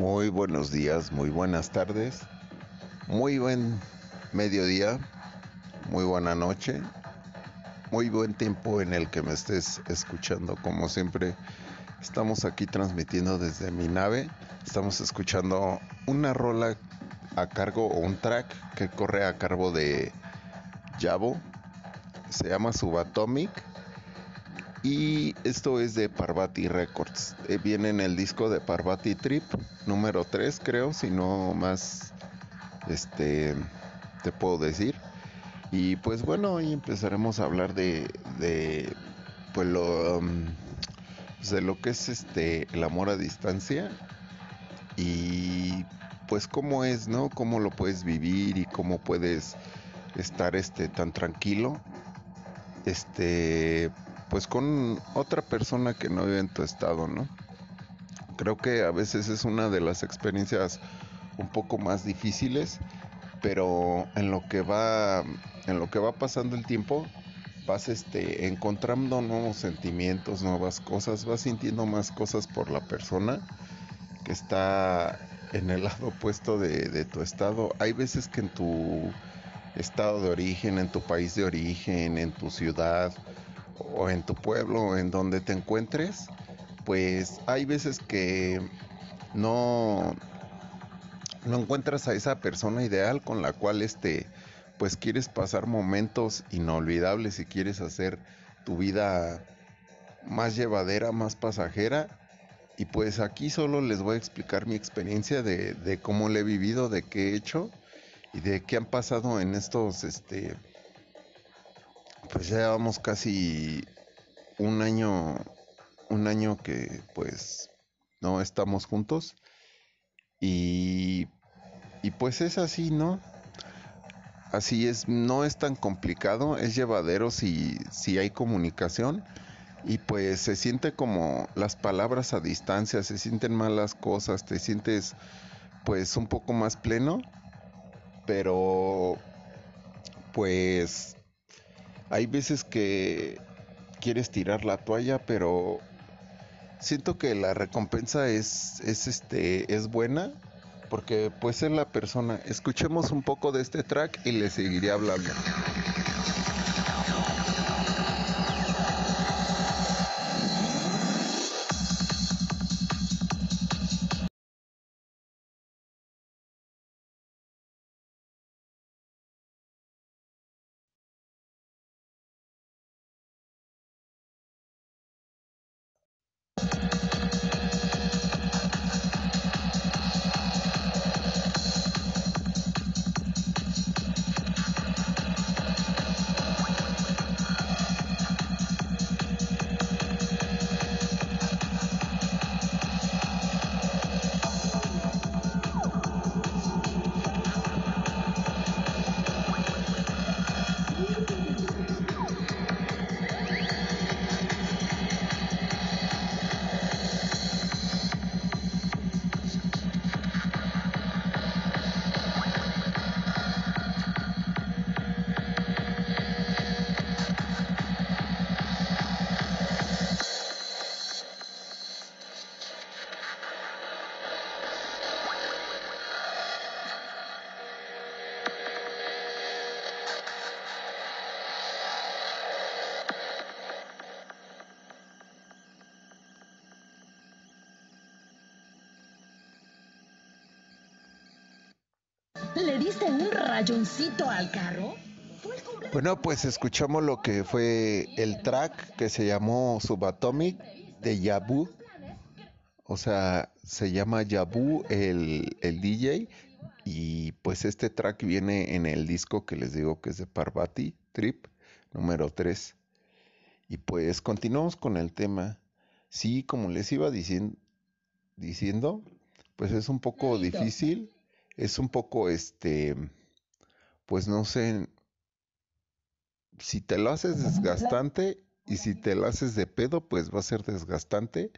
Muy buenos días, muy buenas tardes, muy buen mediodía, muy buena noche, muy buen tiempo en el que me estés escuchando. Como siempre, estamos aquí transmitiendo desde mi nave. Estamos escuchando una rola a cargo o un track que corre a cargo de Jabo. Se llama Subatomic y esto es de Parvati Records. Eh, viene en el disco de Parvati Trip, número 3, creo, si no más este te puedo decir. Y pues bueno, hoy empezaremos a hablar de, de pues lo um, de lo que es este el amor a distancia y pues cómo es, ¿no? Cómo lo puedes vivir y cómo puedes estar este tan tranquilo. Este pues con otra persona que no vive en tu estado, ¿no? Creo que a veces es una de las experiencias un poco más difíciles, pero en lo que va en lo que va pasando el tiempo vas este encontrando nuevos sentimientos, nuevas cosas, vas sintiendo más cosas por la persona que está en el lado opuesto de, de tu estado. Hay veces que en tu estado de origen, en tu país de origen, en tu ciudad, o en tu pueblo, en donde te encuentres, pues hay veces que no, no encuentras a esa persona ideal con la cual este, pues quieres pasar momentos inolvidables y quieres hacer tu vida más llevadera, más pasajera. Y pues aquí solo les voy a explicar mi experiencia de, de cómo le he vivido, de qué he hecho y de qué han pasado en estos este, pues ya llevamos casi un año, un año que pues no estamos juntos. Y, y pues es así, ¿no? Así es, no es tan complicado, es llevadero si, si hay comunicación. Y pues se siente como las palabras a distancia, se sienten mal las cosas, te sientes pues un poco más pleno, pero pues hay veces que quieres tirar la toalla, pero siento que la recompensa es, es, este, es buena porque pues es la persona. Escuchemos un poco de este track y le seguiré hablando. Diste un rayoncito al carro? Bueno, pues escuchamos lo que fue el track que se llamó Subatomic de Yabu. O sea, se llama Yabu el, el DJ. Y pues este track viene en el disco que les digo que es de Parvati Trip número 3. Y pues continuamos con el tema. Sí, como les iba diciendo, diciendo pues es un poco difícil es un poco, este, pues no sé, si te lo haces desgastante y si te lo haces de pedo, pues va a ser desgastante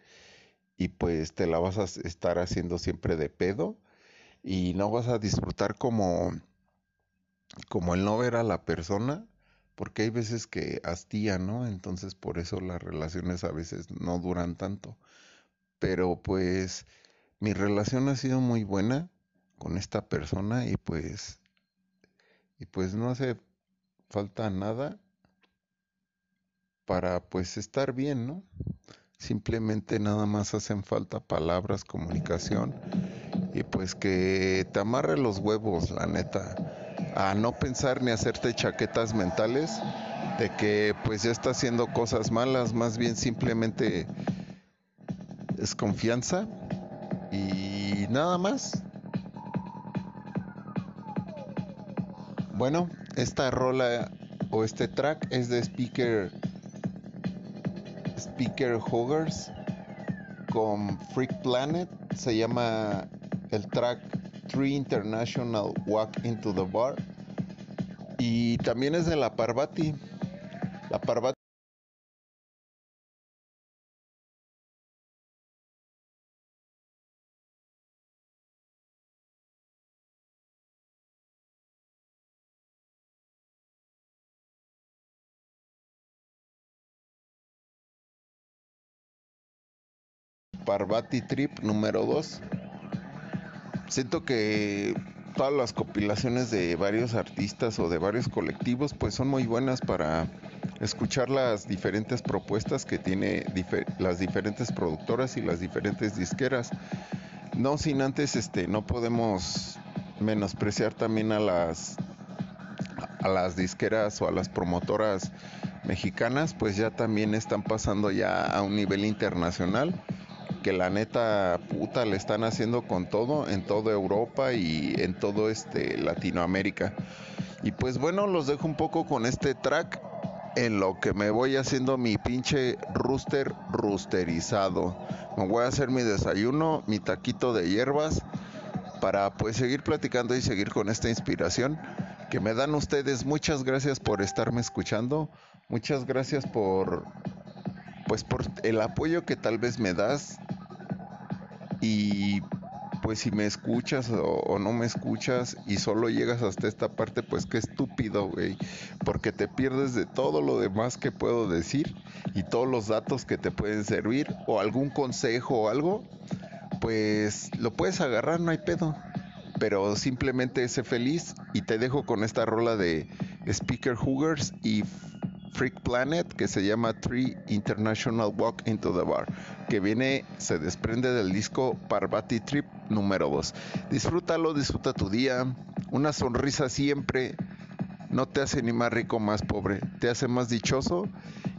y pues te la vas a estar haciendo siempre de pedo y no vas a disfrutar como, como el no ver a la persona, porque hay veces que hastía, ¿no? Entonces por eso las relaciones a veces no duran tanto. Pero pues mi relación ha sido muy buena con esta persona y pues y pues no hace falta nada para pues estar bien, ¿no? Simplemente nada más hacen falta palabras, comunicación y pues que te amarre los huevos, la neta, a no pensar ni hacerte chaquetas mentales de que pues ya está haciendo cosas malas, más bien simplemente es confianza y nada más. Bueno, esta rola o este track es de Speaker Speaker Hoggers con Freak Planet. Se llama el track Three International Walk into the Bar. Y también es de la Parvati. La Parvati. Parvati Trip número 2. Siento que todas las compilaciones de varios artistas o de varios colectivos pues son muy buenas para escuchar las diferentes propuestas que tiene las diferentes productoras y las diferentes disqueras. No sin antes este no podemos menospreciar también a las a las disqueras o a las promotoras mexicanas, pues ya también están pasando ya a un nivel internacional que la neta puta le están haciendo con todo en toda Europa y en todo este Latinoamérica. Y pues bueno, los dejo un poco con este track en lo que me voy haciendo mi pinche rooster roosterizado. Me voy a hacer mi desayuno, mi taquito de hierbas para pues seguir platicando y seguir con esta inspiración que me dan ustedes. Muchas gracias por estarme escuchando. Muchas gracias por pues por el apoyo que tal vez me das y pues si me escuchas o, no me escuchas y solo llegas hasta esta parte, pues qué estúpido, güey. Porque te pierdes de todo lo demás que puedo decir y todos los datos que te pueden servir o algún consejo o algo, pues lo puedes agarrar, no hay pedo. Pero simplemente sé feliz y te dejo con esta rola de Speaker Hoogers y Freak Planet que se llama Tree International Walk into the Bar, que viene, se desprende del disco Parvati Trip número 2. Disfrútalo, disfruta tu día. Una sonrisa siempre no te hace ni más rico, más pobre, te hace más dichoso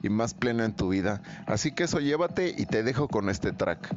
y más pleno en tu vida. Así que eso llévate y te dejo con este track.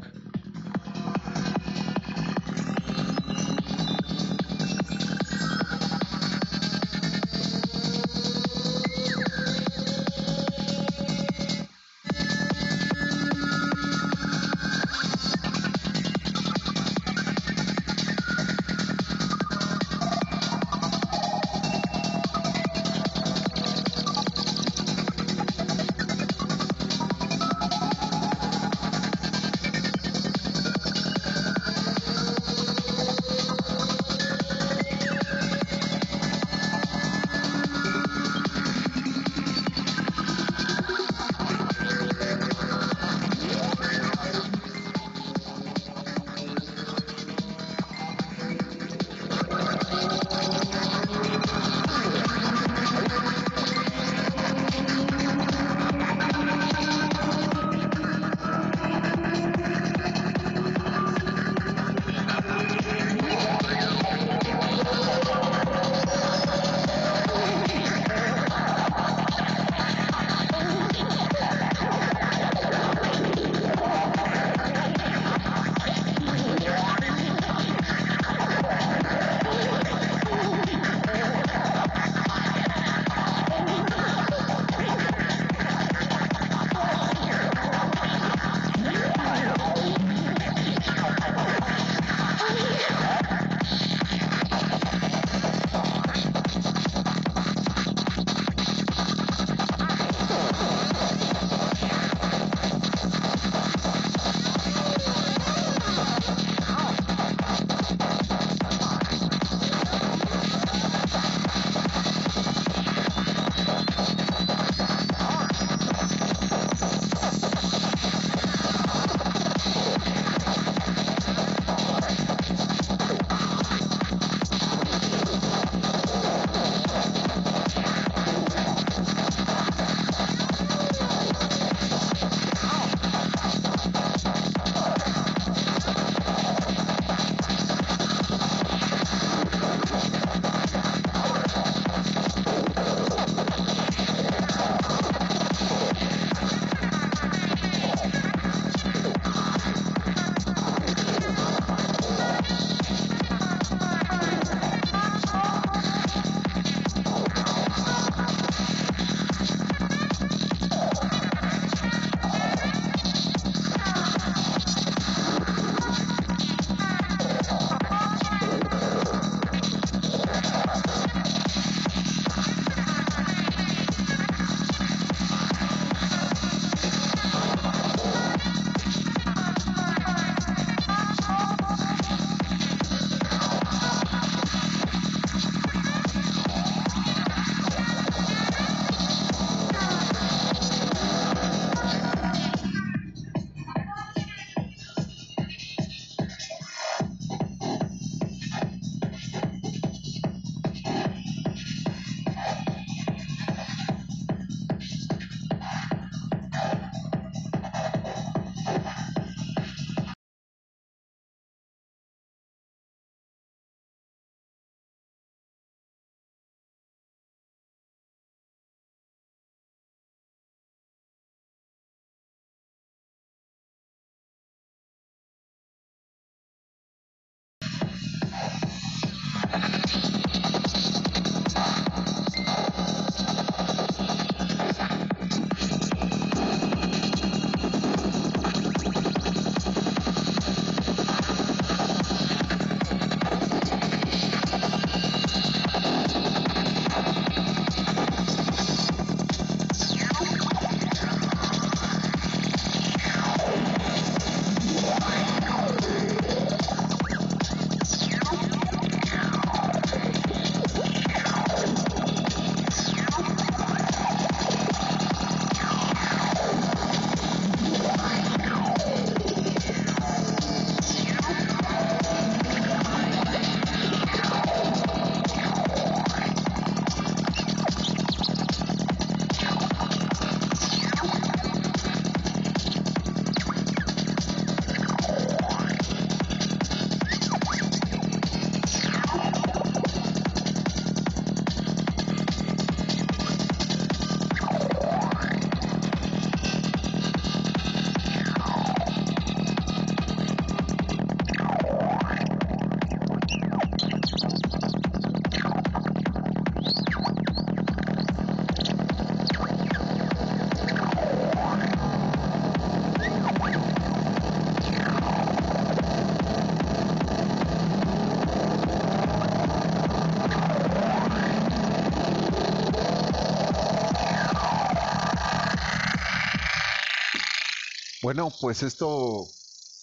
Bueno, pues esto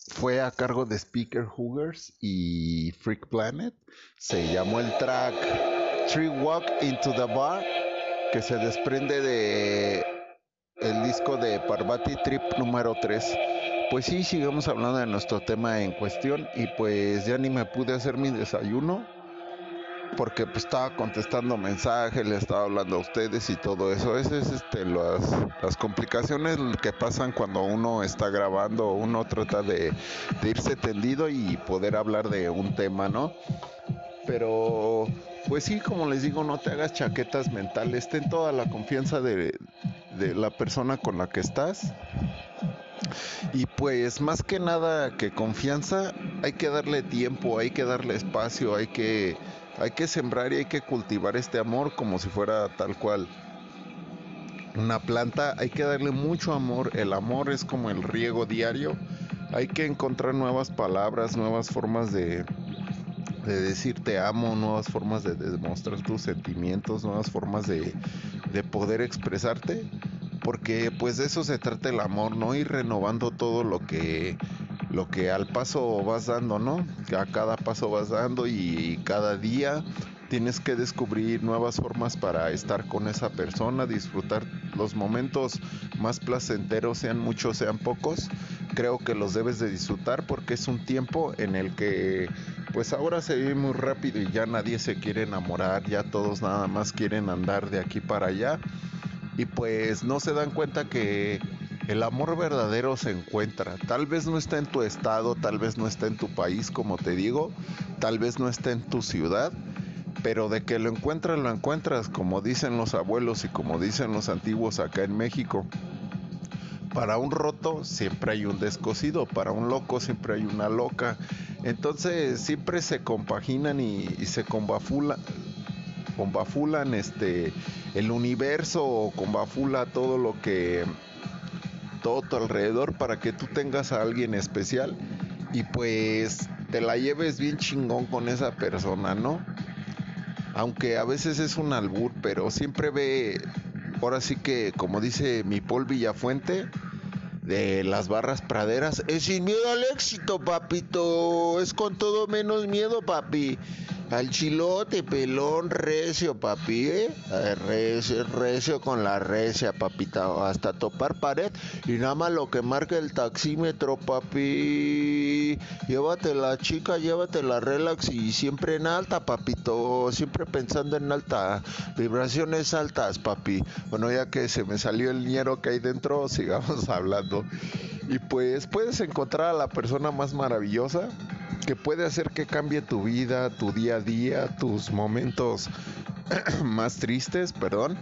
fue a cargo de Speaker Hoogers y Freak Planet. Se llamó el track Tree Walk into the Bar, que se desprende de el disco de Parvati Trip número 3. Pues sí, sigamos hablando de nuestro tema en cuestión y pues ya ni me pude hacer mi desayuno porque pues estaba contestando mensajes, le estaba hablando a ustedes y todo eso. Esas es este, las, las complicaciones que pasan cuando uno está grabando, uno trata de, irse tendido y poder hablar de un tema, ¿no? Pero pues sí, como les digo, no te hagas chaquetas mentales, ten toda la confianza de, de la persona con la que estás. Y pues más que nada que confianza, hay que darle tiempo, hay que darle espacio, hay que hay que sembrar y hay que cultivar este amor como si fuera tal cual una planta. Hay que darle mucho amor. El amor es como el riego diario. Hay que encontrar nuevas palabras, nuevas formas de, de decir te amo, nuevas formas de demostrar tus sentimientos, nuevas formas de, de poder expresarte. Porque pues de eso se trata el amor, ¿no? Ir renovando todo lo que lo que al paso vas dando, ¿no? A cada paso vas dando y cada día tienes que descubrir nuevas formas para estar con esa persona, disfrutar los momentos más placenteros, sean muchos, sean pocos. Creo que los debes de disfrutar porque es un tiempo en el que pues ahora se vive muy rápido y ya nadie se quiere enamorar, ya todos nada más quieren andar de aquí para allá y pues no se dan cuenta que el amor verdadero se encuentra. Tal vez no está en tu estado, tal vez no está en tu país, como te digo, tal vez no está en tu ciudad, pero de que lo encuentras, lo encuentras, como dicen los abuelos y como dicen los antiguos acá en México. Para un roto siempre hay un descosido, para un loco siempre hay una loca. Entonces siempre se compaginan y, se combafulan, combafulan este, el universo o combafula todo lo que todo tu alrededor para que tú tengas a alguien especial y pues te la lleves bien chingón con esa persona, ¿no? Aunque a veces es un albur, pero siempre ve, ahora sí que como dice mi Paul Villafuente, de las barras praderas, es sin miedo al éxito, papito, es con todo menos miedo, papi. Al chilote, pelón, recio, papi, ¿eh? Recio, recio con la recia, papita. Hasta topar pared y nada más lo que marca el taxímetro, papi. Llévate la chica, llévate la relax y siempre en alta, papito. Siempre pensando en alta. Vibraciones altas, papi. Bueno, ya que se me salió el ñero que hay dentro, sigamos hablando. Y pues puedes encontrar a la persona más maravillosa que puede hacer que cambie tu vida, tu día a día, tus momentos más tristes, perdón,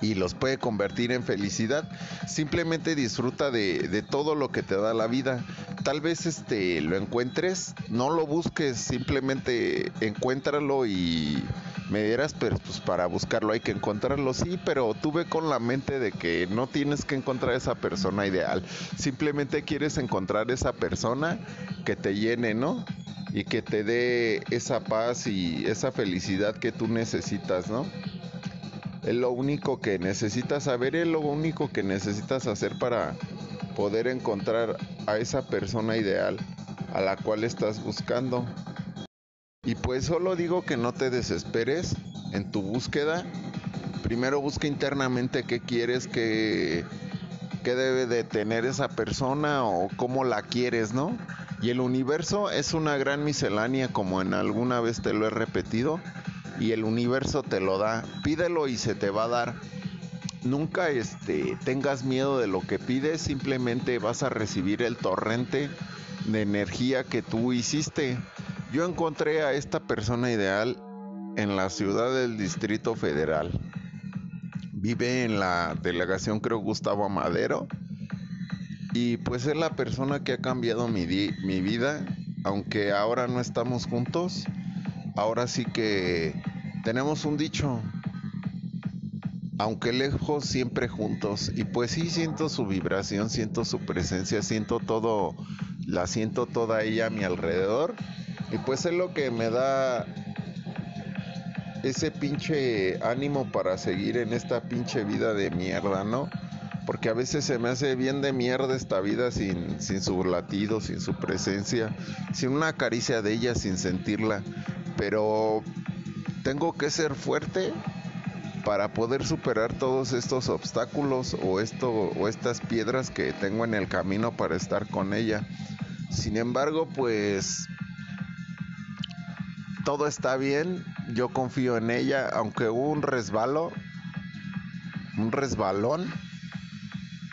y los puede convertir en felicidad. Simplemente disfruta de, de, todo lo que te da la vida. Tal vez este lo encuentres, no lo busques, simplemente encuéntralo y me dirás, pero pues para buscarlo hay que encontrarlo, sí, pero tuve con la mente de que no tienes que encontrar esa persona ideal, simplemente quieres encontrar esa persona que te llene, ¿no? Y que te dé esa paz y esa felicidad que tú necesitas, ¿no? Es lo único que necesitas saber, es lo único que necesitas hacer para poder encontrar a esa persona ideal a la cual estás buscando. Y pues solo digo que no te desesperes en tu búsqueda. Primero busca internamente qué quieres, qué, qué debe de tener esa persona o cómo la quieres, ¿no? Y el universo es una gran miscelánea como en alguna vez te lo he repetido y el universo te lo da. Pídelo y se te va a dar. Nunca este tengas miedo de lo que pides, simplemente vas a recibir el torrente de energía que tú hiciste. Yo encontré a esta persona ideal en la ciudad del Distrito Federal. Vive en la delegación, creo, Gustavo Amadero. Y pues es la persona que ha cambiado mi, mi vida. Aunque ahora no estamos juntos, ahora sí que tenemos un dicho. Aunque lejos, siempre juntos. Y pues sí siento su vibración, siento su presencia, siento todo, la siento toda ella a mi alrededor y pues es lo que me da ese pinche ánimo para seguir en esta pinche vida de mierda, ¿no? porque a veces se me hace bien de mierda esta vida sin, sin su latido, sin su presencia, sin una caricia de ella, sin sentirla. Pero tengo que ser fuerte para poder superar todos estos obstáculos o esto o estas piedras que tengo en el camino para estar con ella. Sin embargo, pues todo está bien, yo confío en ella, aunque hubo un resbalo, un resbalón,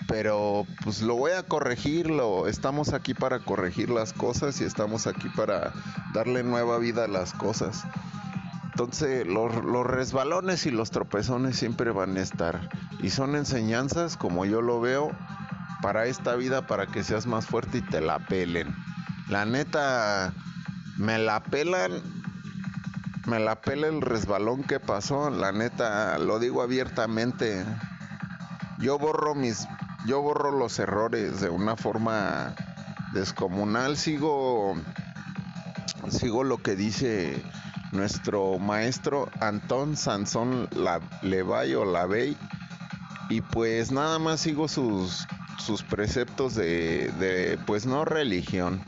pero pues lo voy a corregir, estamos aquí para corregir las cosas y estamos aquí para darle nueva vida a las cosas. Entonces los, resbalones y los tropezones siempre van a estar. Y son enseñanzas, como yo lo veo, para esta vida, para que seas más fuerte y te la pelen. La neta, me la pelan. Me la pela el resbalón que pasó. La neta, lo digo abiertamente. Yo borro mis. Yo borro los errores de una forma descomunal. Sigo. Sigo lo que dice nuestro maestro Antón Sansón Levay o Lavey y pues nada más sigo sus, sus preceptos de, de, pues no religión,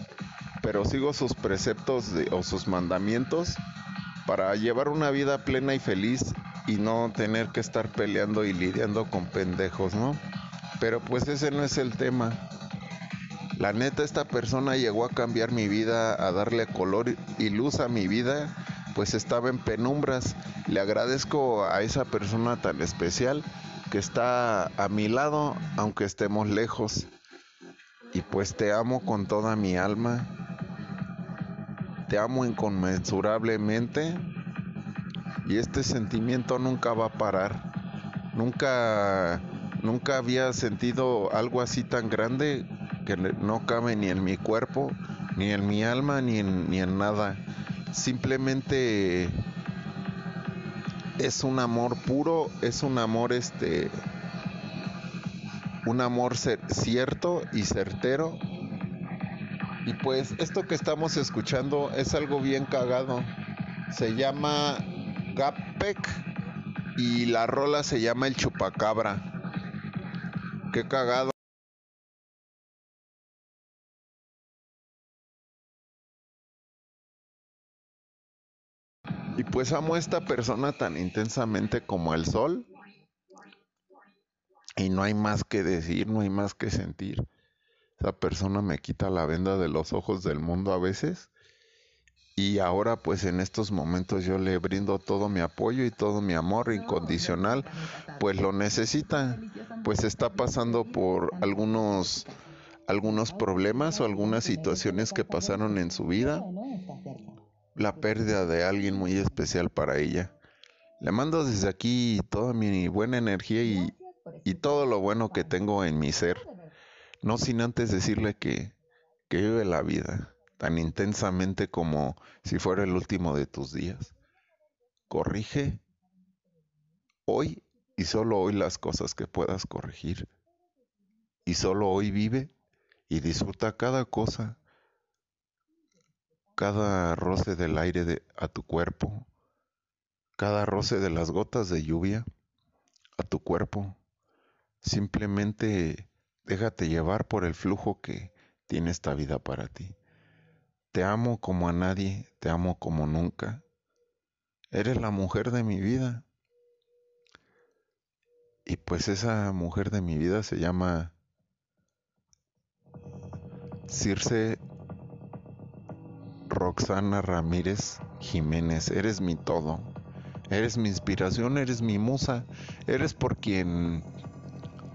pero sigo sus preceptos o sus mandamientos para llevar una vida plena y feliz y no tener que estar peleando y lidiando con pendejos, ¿no? Pero pues ese no es el tema. La neta, esta persona llegó a cambiar mi vida, a darle color y luz a mi vida pues estaba en penumbras. Le agradezco a esa persona tan especial que está a mi lado, aunque estemos lejos. Y pues te amo con toda mi alma. Te amo inconmensurablemente. Y este sentimiento nunca va a parar. Nunca, nunca había sentido algo así tan grande que no cabe ni en mi cuerpo, ni en mi alma, ni en, ni en nada simplemente es un amor puro, es un amor este un amor cierto y certero. Y pues esto que estamos escuchando es algo bien cagado. Se llama Gapek y la rola se llama El Chupacabra. Qué cagado. Pues amo a esta persona tan intensamente como el sol. Y no hay más que decir, no hay más que sentir. Esa persona me quita la venda de los ojos del mundo a veces. Y ahora pues en estos momentos yo le brindo todo mi apoyo y todo mi amor incondicional, pues lo necesita, pues está pasando por algunos algunos problemas o algunas situaciones que pasaron en su vida la pérdida de alguien muy especial para ella. Le mando desde aquí toda mi buena energía y, y todo lo bueno que tengo en mi ser. No sin antes decirle que, que vive la vida tan intensamente como si fuera el último de tus días. Corrige hoy y solo hoy las cosas que puedas corregir. Y solo hoy vive y disfruta cada cosa cada roce del aire de, a tu cuerpo, cada roce de las gotas de lluvia a tu cuerpo. Simplemente déjate llevar por el flujo que tiene esta vida para ti. Te amo como a nadie, te amo como nunca. Eres la mujer de mi vida. Y pues esa mujer de mi vida se llama Circe Roxana Ramírez Jiménez, eres mi todo. Eres mi inspiración, eres mi musa, eres por quien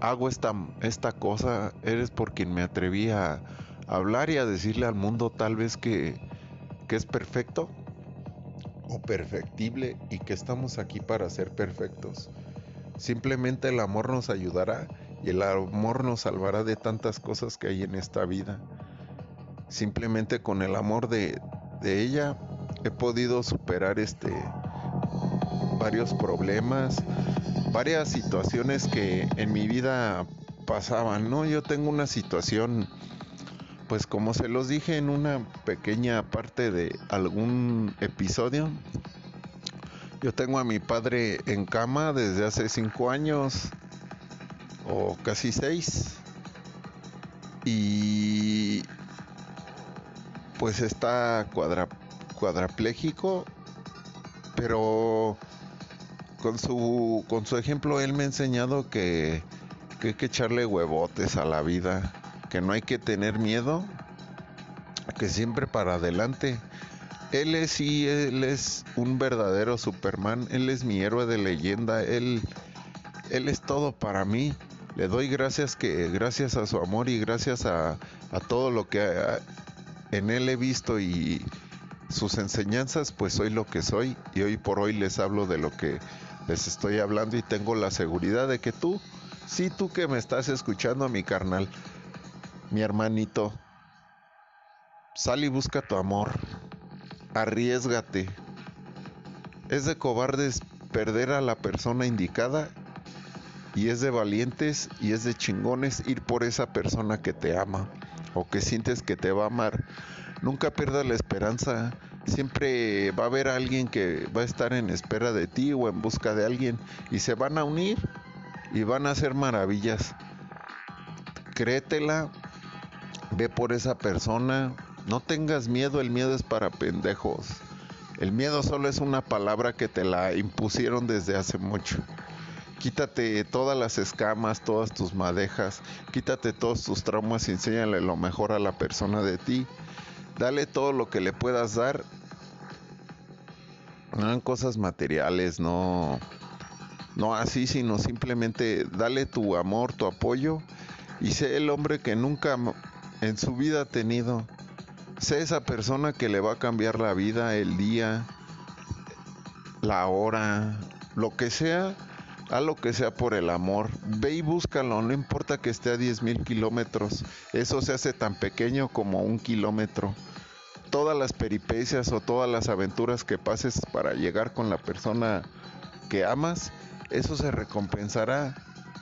hago esta, esta cosa, eres por quien me atreví a hablar y a decirle al mundo tal vez que, que es perfecto o perfectible y que estamos aquí para ser perfectos. Simplemente el amor nos ayudará y el amor nos salvará de tantas cosas que hay en esta vida. Simplemente con el amor de, de ella he podido superar este varios problemas, varias situaciones que en mi vida pasaban, ¿no? Yo tengo una situación pues como se los dije en una pequeña parte de algún episodio, yo tengo a mi padre en cama desde hace cinco años o casi seis. Y pues está cuadra, cuadrapléjico, pero con su, con su ejemplo él me ha enseñado que, que hay que echarle huevotes a la vida, que no hay que tener miedo, que siempre para adelante. Él es sí, él es un verdadero Superman, él es mi héroe de leyenda, él, él es todo para mí. Le doy gracias que gracias a su amor y gracias a, a todo lo que en él he visto y sus enseñanzas, pues soy lo que soy y hoy por hoy les hablo de lo que les estoy hablando y tengo la seguridad de que tú, sí tú que me estás escuchando, mi carnal, mi hermanito, sal y busca tu amor, arriesgate. Es de cobardes perder a la persona indicada y es de valientes y es de chingones ir por esa persona que te ama o que sientes que te va a amar. Nunca pierdas la esperanza. Siempre va a haber alguien que va a estar en espera de ti o en busca de alguien y se van a unir y van a hacer maravillas. Créetela, ve por esa persona, no tengas miedo, el miedo es para pendejos. El miedo solo es una palabra que te la impusieron desde hace mucho. Quítate todas las escamas, todas tus madejas, quítate todos tus traumas y enséñale lo mejor a la persona de ti. Dale todo lo que le puedas dar. No en cosas materiales, no, no así, sino simplemente dale tu amor, tu apoyo y sé el hombre que nunca en su vida ha tenido. Sé esa persona que le va a cambiar la vida, el día, la hora, lo que sea a lo que sea por el amor. Ve y búscalo, no importa que esté a 10 mil kilómetros. Eso se hace tan pequeño como un kilómetro. Todas las peripecias o todas las aventuras que pases para llegar con la persona que amas, eso se recompensará.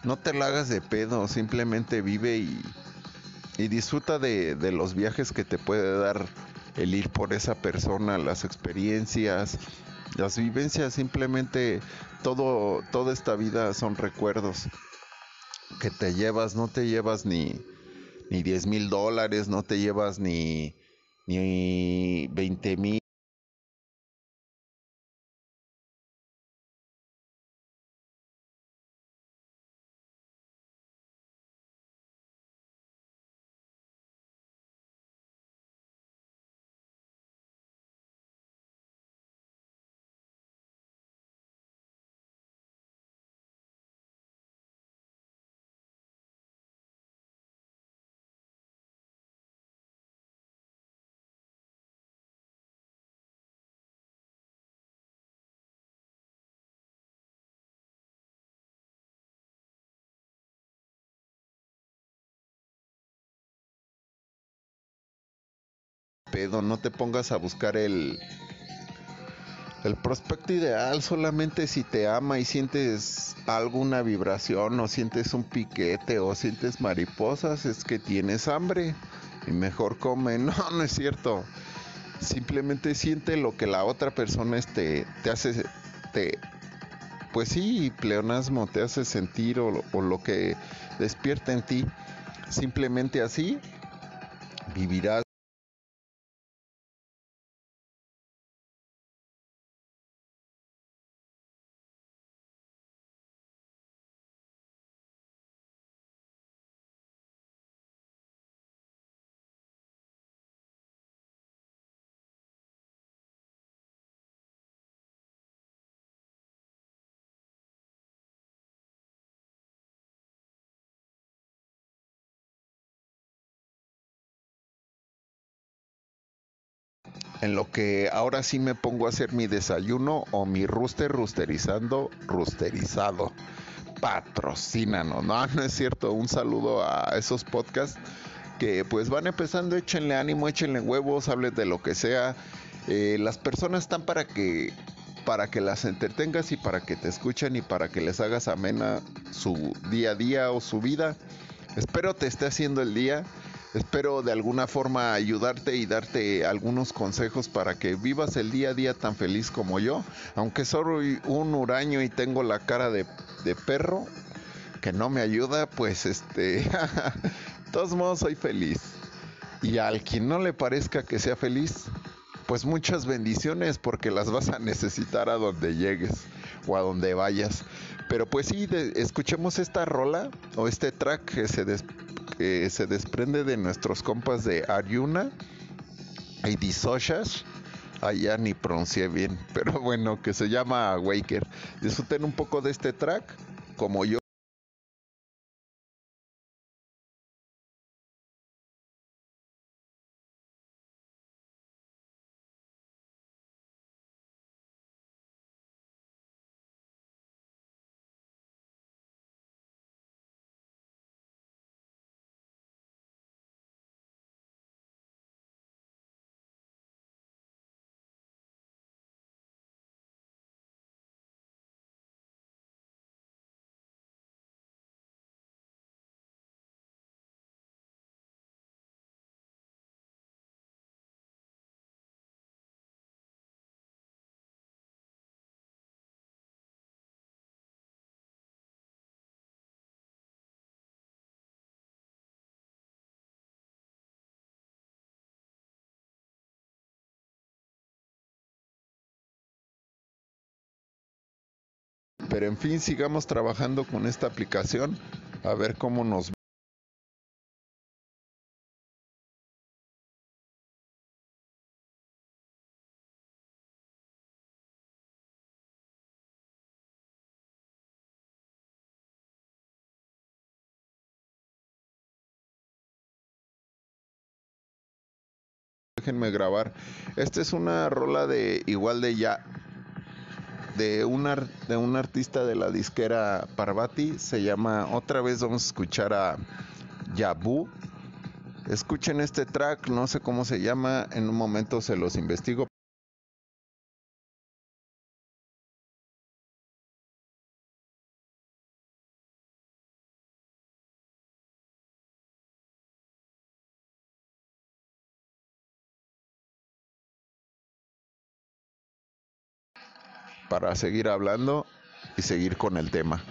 No te la hagas de pedo, simplemente vive y, y disfruta de, de los viajes que te puede dar el ir por esa persona, las experiencias, las vivencias, simplemente todo, toda esta vida son recuerdos que te llevas, no te llevas ni, ni 10 mil dólares, no te llevas ni, ni 20 mil. Pedo, no te pongas a buscar el el prospecto ideal solamente si te ama y sientes alguna vibración o sientes un piquete o sientes mariposas es que tienes hambre y mejor come. No, no es cierto. Simplemente siente lo que la otra persona te hace, te, pues sí, pleonasmo te hace sentir o, o lo que despierta en ti. Simplemente así vivirás. En lo que ahora sí me pongo a hacer mi desayuno o mi rooster rusterizando, rusterizado. Patrocínanos, no, no es cierto. Un saludo a esos podcasts que pues van empezando, échenle ánimo, échenle huevos, hablen de lo que sea. Eh, las personas están para que para que las entretengas y para que te escuchen y para que les hagas amena su día a día o su vida. Espero te esté haciendo el día. Espero de alguna forma ayudarte y darte algunos consejos para que vivas el día a día tan feliz como yo. Aunque soy un huraño y tengo la cara de, perro, que no me ayuda, pues este, de todos modos soy feliz. Y al quien no le parezca que sea feliz, pues muchas bendiciones porque las vas a necesitar a donde llegues o a donde vayas. Pero pues sí, escuchemos esta rola o este track que se, que se desprende de nuestros compas de Aryuna y Disoshas. Allá ni pronuncié bien, pero bueno, que se llama Waker. Disfruten un poco de este track, como yo. Pero en fin, sigamos trabajando con esta aplicación a ver cómo nos déjenme grabar. Esta es una rola de igual de ya de un, de un artista de la disquera Parvati, se llama, otra vez vamos a escuchar a Yabu. Escuchen este track, no sé cómo se llama, en un momento se los investigo. para seguir hablando y seguir con el tema.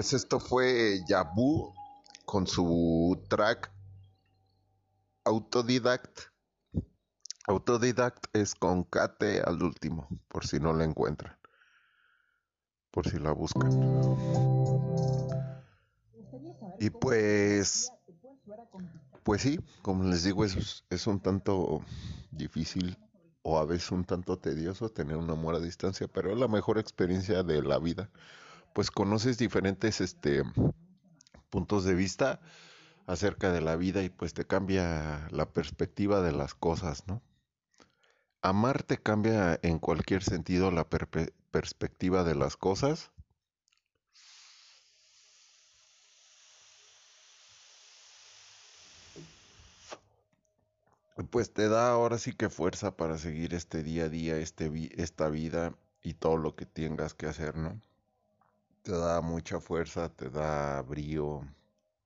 Pues esto fue Yabu con su track Autodidact. Autodidact es con Kate al último, por si no la encuentran. Por si la buscan. Y pues, pues sí, como les digo, es, es un tanto difícil o a veces un tanto tedioso tener un amor a distancia, pero es la mejor experiencia de la vida. Pues conoces diferentes este puntos de vista acerca de la vida y pues te cambia la perspectiva de las cosas, ¿no? Amar te cambia en cualquier sentido la perspectiva de las cosas. Pues te da ahora sí que fuerza para seguir este día a día, este esta vida y todo lo que tengas que hacer, ¿no? Te da mucha fuerza, te da brío,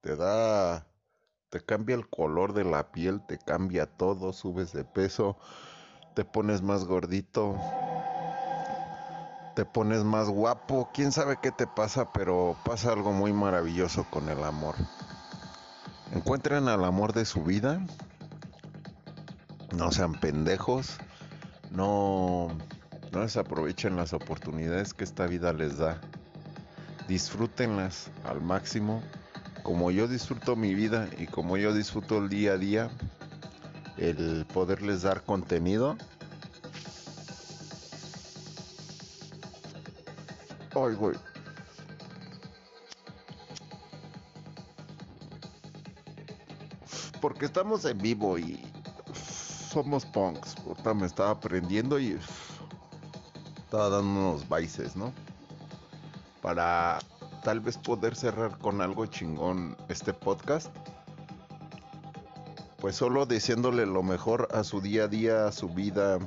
te da te cambia el color de la piel, te cambia todo, subes de peso, te pones más gordito, te pones más guapo, quién sabe qué te pasa, pero pasa algo muy maravilloso con el amor. Encuentren al amor de su vida, no sean pendejos, no, no desaprovechen las oportunidades que esta vida les da, disfrútenlas al máximo como yo disfruto mi vida y como yo disfruto el día a día, el poderles dar contenido. Ay, güey. Porque estamos en vivo y somos punks. Me estaba aprendiendo y estaba dando unos baices, ¿no? Para tal vez poder cerrar con algo chingón este podcast. Pues solo diciéndole lo mejor a su día a día, a su vida,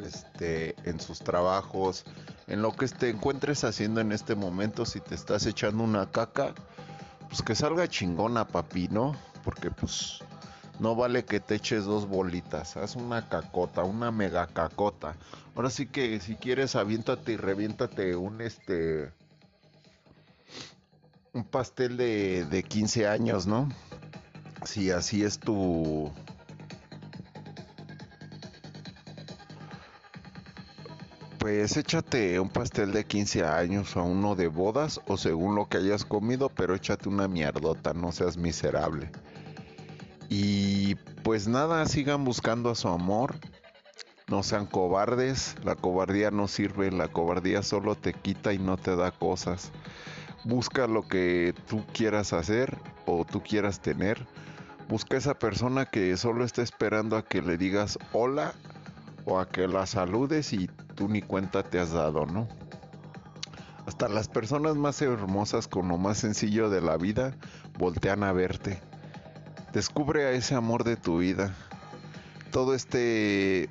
este, en sus trabajos, en lo que te encuentres haciendo en este momento, si te estás echando una caca, pues que salga chingona, papi, ¿no? Porque pues no vale que te eches dos bolitas, haz una cacota, una mega cacota. Ahora sí que si quieres aviéntate y reviéntate un este un pastel de, de 15 años, ¿no? Si así es tu... Pues échate un pastel de 15 años o uno de bodas o según lo que hayas comido, pero échate una mierdota, no seas miserable. Y pues nada, sigan buscando a su amor, no sean cobardes, la cobardía no sirve, la cobardía solo te quita y no te da cosas busca lo que tú quieras hacer o tú quieras tener. Busca esa persona que solo está esperando a que le digas hola o a que la saludes y tú ni cuenta te has dado, ¿no? Hasta las personas más hermosas con lo más sencillo de la vida voltean a verte. Descubre a ese amor de tu vida. Todo este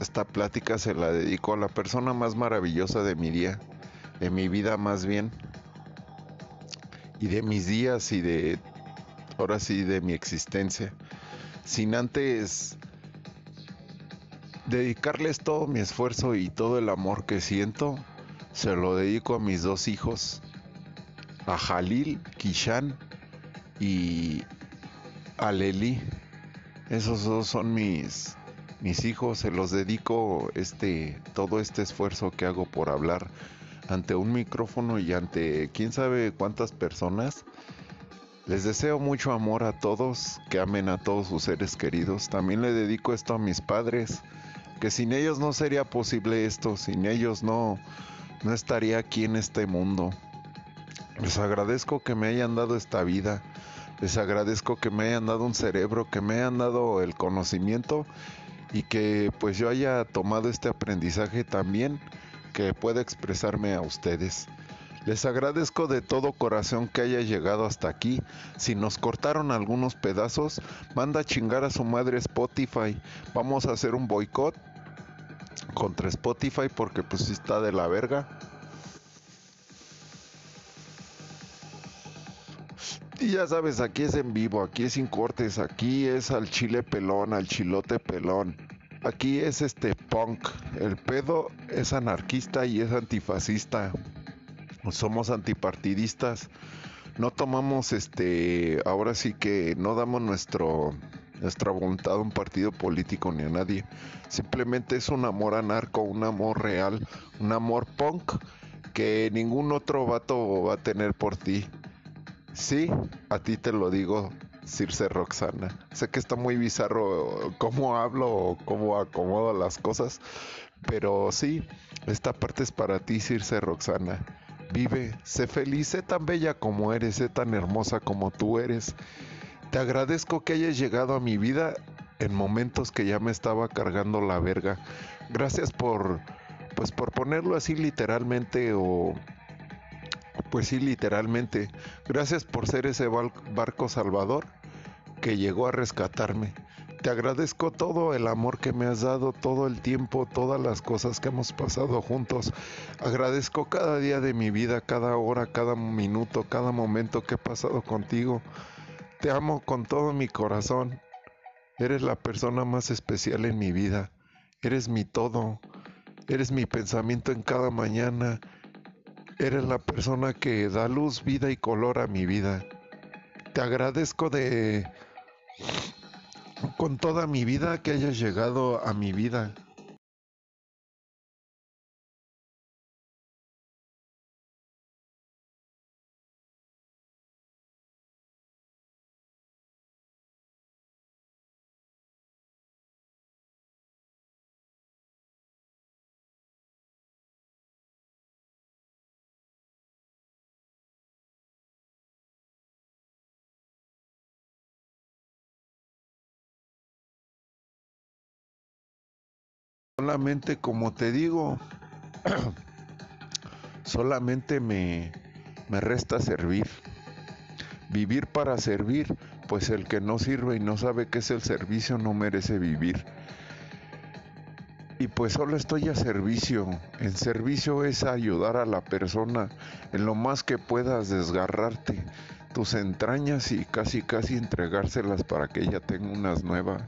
esta plática se la dedico a la persona más maravillosa de mi día, de mi vida más bien y de mis días y de, ahora sí, de mi existencia, sin antes dedicarles todo mi esfuerzo y todo el amor que siento, se lo dedico a mis dos hijos, a Jalil, Kishan y a Leli. Esos dos son mis mis hijos, se los dedico este todo este esfuerzo que hago por hablar ante un micrófono y ante quién sabe cuántas personas. Les deseo mucho amor a todos, que amen a todos sus seres queridos. También le dedico esto a mis padres, que sin ellos no sería posible esto, sin ellos no, no estaría aquí en este mundo. Les agradezco que me hayan dado esta vida, les agradezco que me hayan dado un cerebro, que me hayan dado el conocimiento y que pues yo haya tomado este aprendizaje también que pueda expresarme a ustedes. Les agradezco de todo corazón que haya llegado hasta aquí. Si nos cortaron algunos pedazos, manda a chingar a su madre Spotify. Vamos a hacer un boicot contra Spotify porque pues está de la verga. Y ya sabes, aquí es en vivo, aquí es sin cortes, aquí es al chile pelón, al chilote pelón. Aquí es este punk. El pedo es anarquista y es antifascista. somos antipartidistas, no tomamos este, ahora sí que no damos nuestro nuestra voluntad a un partido político ni a nadie. Simplemente es un amor anarco, un amor real, un amor punk que ningún otro vato va a tener por ti. Sí, a ti te lo digo, Circe Roxana. Sé que está muy bizarro cómo hablo o cómo acomodo las cosas, pero sí, esta parte es para ti, Circe Roxana. Vive, sé feliz, sé tan bella como eres, sé tan hermosa como tú eres. Te agradezco que hayas llegado a mi vida en momentos que ya me estaba cargando la verga. Gracias por, pues por ponerlo así literalmente o pues sí, literalmente. Gracias por ser ese barco salvador que llegó a rescatarme. Te agradezco todo el amor que me has dado, todo el tiempo, todas las cosas que hemos pasado juntos. Agradezco cada día de mi vida, cada hora, cada minuto, cada momento que he pasado contigo. Te amo con todo mi corazón. Eres la persona más especial en mi vida. Eres mi todo. Eres mi pensamiento en cada mañana. Eres la persona que da luz, vida y color a mi vida. Te agradezco de con toda mi vida que hayas llegado a mi vida. Solamente como te digo, solamente me, me resta servir. Vivir para servir, pues el que no sirve y no sabe qué es el servicio no merece vivir. Y pues solo estoy a servicio. En servicio es ayudar a la persona en lo más que puedas desgarrarte tus entrañas y casi casi entregárselas para que ella tenga unas nuevas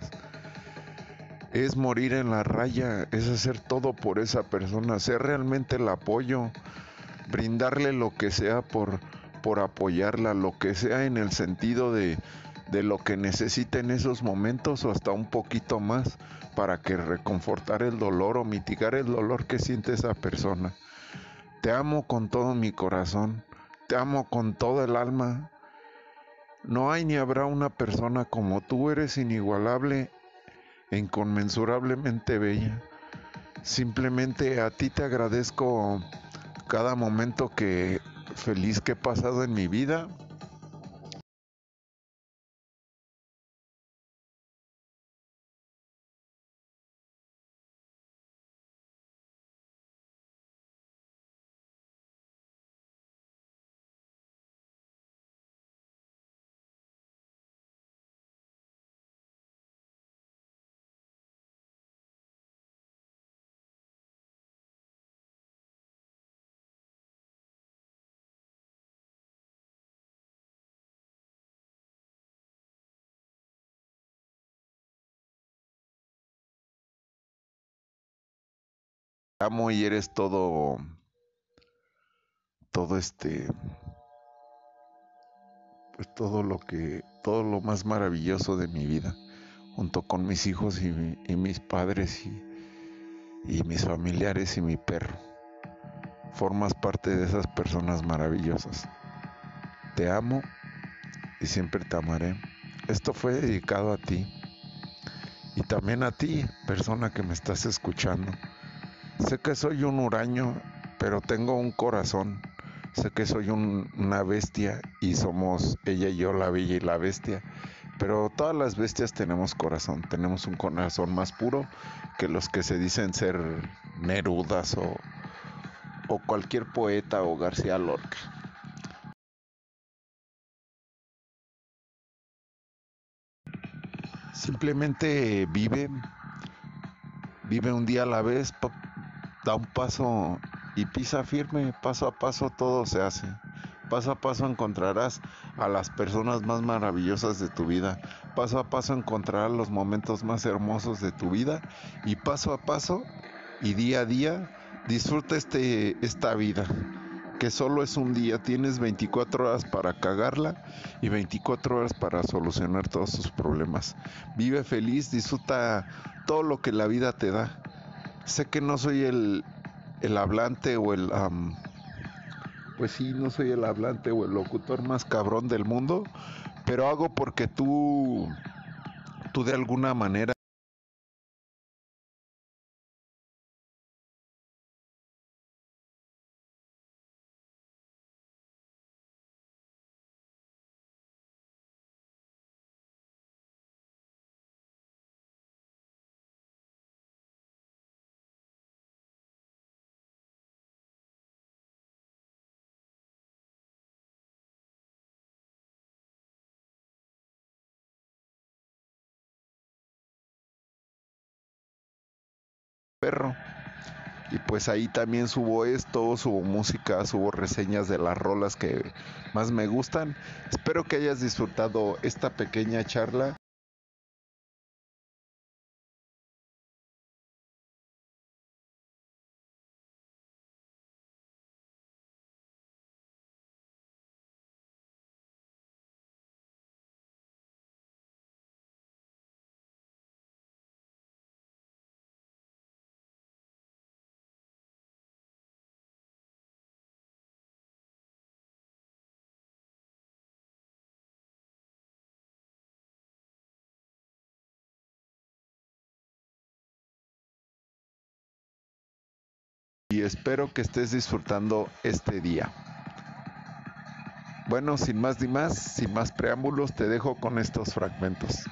es morir en la raya, es hacer todo por esa persona, ser realmente el apoyo, brindarle lo que sea por, por apoyarla, lo que sea en el sentido de, de lo que necesite en esos momentos o hasta un poquito más para que reconfortar el dolor o mitigar el dolor que siente esa persona. Te amo con todo mi corazón, te amo con todo el alma. No hay ni habrá una persona como tú, eres inigualable inconmensurablemente bella. Simplemente a ti te agradezco cada momento que feliz que he pasado en mi vida. Amo y eres todo, todo este, pues todo lo que, todo lo más maravilloso de mi vida, junto con mis hijos y, mis padres y, y mis familiares y mi perro. Formas parte de esas personas maravillosas. Te amo y siempre te amaré. Esto fue dedicado a ti y también a ti, persona que me estás escuchando. Sé que soy un huraño, pero tengo un corazón. Sé que soy una bestia y somos ella y yo la bella y la bestia. Pero todas las bestias tenemos corazón, tenemos un corazón más puro que los que se dicen ser Nerudas o, o cualquier poeta o García Lorca. Simplemente vive, vive un día a la vez, da un paso y pisa firme, paso a paso todo se hace. Paso a paso encontrarás a las personas más maravillosas de tu vida. Paso a paso encontrarás los momentos más hermosos de tu vida. Y paso a paso y día a día disfruta este, esta vida. que solo es un día, tienes 24 horas para cagarla y 24 horas para solucionar todos tus problemas. Vive feliz, disfruta todo lo que la vida te da. Sé que no soy el, el hablante o el... pues sí, no soy el hablante o el locutor más cabrón del mundo, pero hago porque tú, tú de alguna manera Y pues ahí también subo esto, subo música, subo reseñas de las rolas que más me gustan. Espero que hayas disfrutado esta pequeña charla. Espero que estés disfrutando este día. Bueno, sin más ni más, sin más preámbulos, te dejo con estos fragmentos.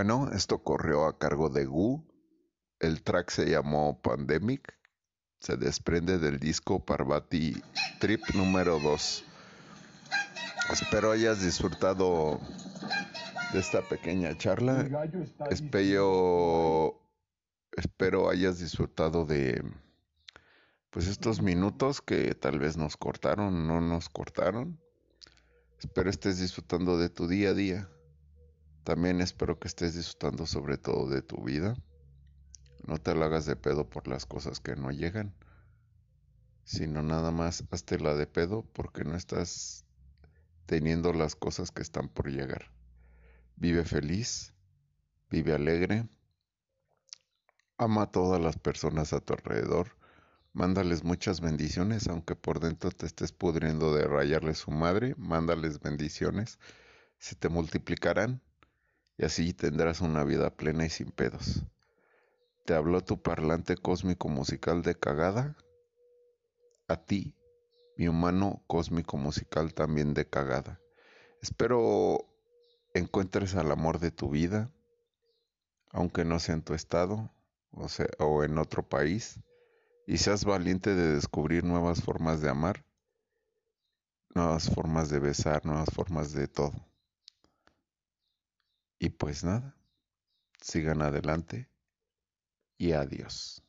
Bueno, esto corrió a cargo de Gu. El track se llamó Pandemic. Se desprende del disco Parvati Trip número 2. Espero hayas disfrutado de esta pequeña charla. Espero, espero hayas disfrutado de pues estos minutos que tal vez nos cortaron, no nos cortaron. Espero estés disfrutando de tu día a día. También espero que estés disfrutando sobre todo de tu vida. No te lo hagas de pedo por las cosas que no llegan, sino nada más hazte la de pedo porque no estás teniendo las cosas que están por llegar. Vive feliz, vive alegre, ama a todas las personas a tu alrededor, mándales muchas bendiciones, aunque por dentro te estés pudriendo de rayarle su madre, mándales bendiciones, se te multiplicarán y así tendrás una vida plena y sin pedos. ¿Te habló tu parlante cósmico musical de cagada? A ti, mi humano cósmico musical también de cagada. Espero encuentres al amor de tu vida, aunque no sea en tu estado o, o en otro país, y seas valiente de descubrir nuevas formas de amar, nuevas formas de besar, nuevas formas de todo. Y pues nada, sigan adelante y adiós.